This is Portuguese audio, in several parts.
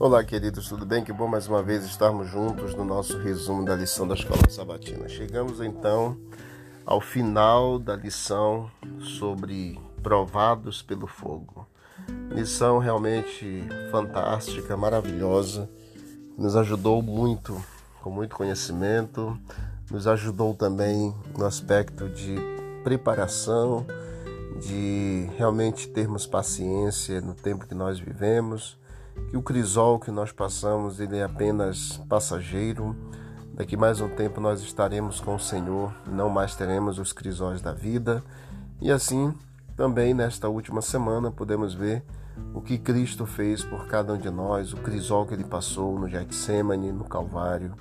Olá, queridos, tudo bem? Que bom mais uma vez estarmos juntos no nosso resumo da lição da Escola Sabatina. Chegamos então ao final da lição sobre provados pelo fogo. Lição realmente fantástica, maravilhosa, nos ajudou muito, com muito conhecimento, nos ajudou também no aspecto de preparação, de realmente termos paciência no tempo que nós vivemos que o crisol que nós passamos ele é apenas passageiro. Daqui mais um tempo nós estaremos com o Senhor, não mais teremos os crisóis da vida. E assim, também nesta última semana podemos ver o que Cristo fez por cada um de nós, o crisol que ele passou no Getsemane, no Calvário,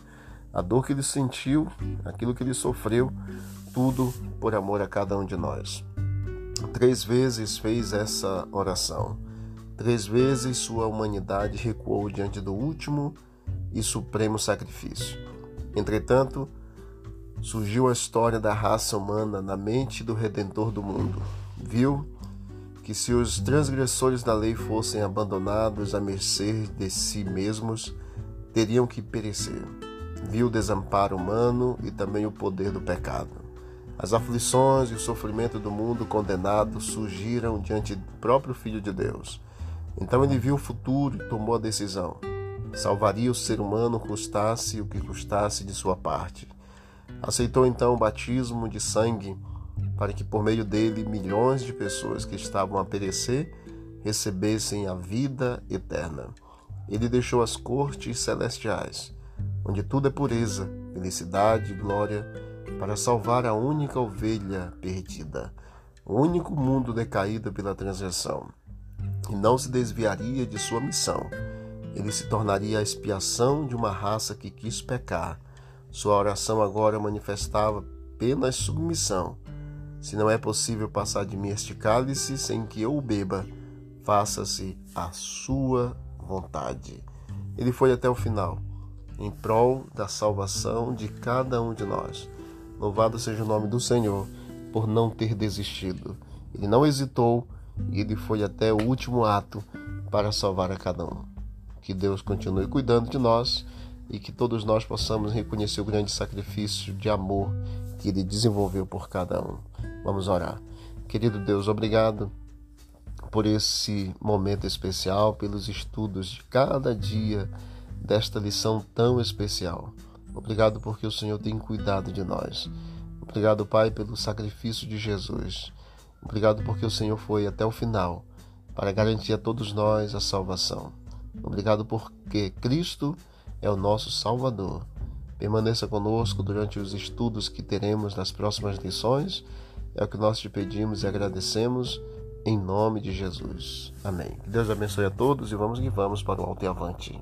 a dor que ele sentiu, aquilo que ele sofreu, tudo por amor a cada um de nós. Três vezes fez essa oração. Três vezes sua humanidade recuou diante do último e supremo sacrifício. Entretanto, surgiu a história da raça humana na mente do Redentor do mundo. Viu que se os transgressores da lei fossem abandonados à mercê de si mesmos, teriam que perecer. Viu o desamparo humano e também o poder do pecado. As aflições e o sofrimento do mundo condenado surgiram diante do próprio Filho de Deus então ele viu o futuro e tomou a decisão. Salvaria o ser humano, custasse o que custasse de sua parte. Aceitou então o batismo de sangue para que por meio dele milhões de pessoas que estavam a perecer recebessem a vida eterna. Ele deixou as cortes celestiais, onde tudo é pureza, felicidade e glória, para salvar a única ovelha perdida, o único mundo decaído pela transgressão e não se desviaria de sua missão. Ele se tornaria a expiação de uma raça que quis pecar. Sua oração agora manifestava apenas submissão. Se não é possível passar de mim este cálice sem que eu o beba, faça-se a sua vontade. Ele foi até o final, em prol da salvação de cada um de nós. Louvado seja o nome do Senhor por não ter desistido. Ele não hesitou e ele foi até o último ato para salvar a cada um. Que Deus continue cuidando de nós e que todos nós possamos reconhecer o grande sacrifício de amor que ele desenvolveu por cada um. Vamos orar. Querido Deus, obrigado por esse momento especial, pelos estudos de cada dia desta lição tão especial. Obrigado porque o Senhor tem cuidado de nós. Obrigado, Pai, pelo sacrifício de Jesus. Obrigado porque o Senhor foi até o final para garantir a todos nós a salvação. Obrigado porque Cristo é o nosso Salvador. Permaneça conosco durante os estudos que teremos nas próximas lições. É o que nós te pedimos e agradecemos em nome de Jesus. Amém. Que Deus abençoe a todos e vamos que vamos para o alto e avante.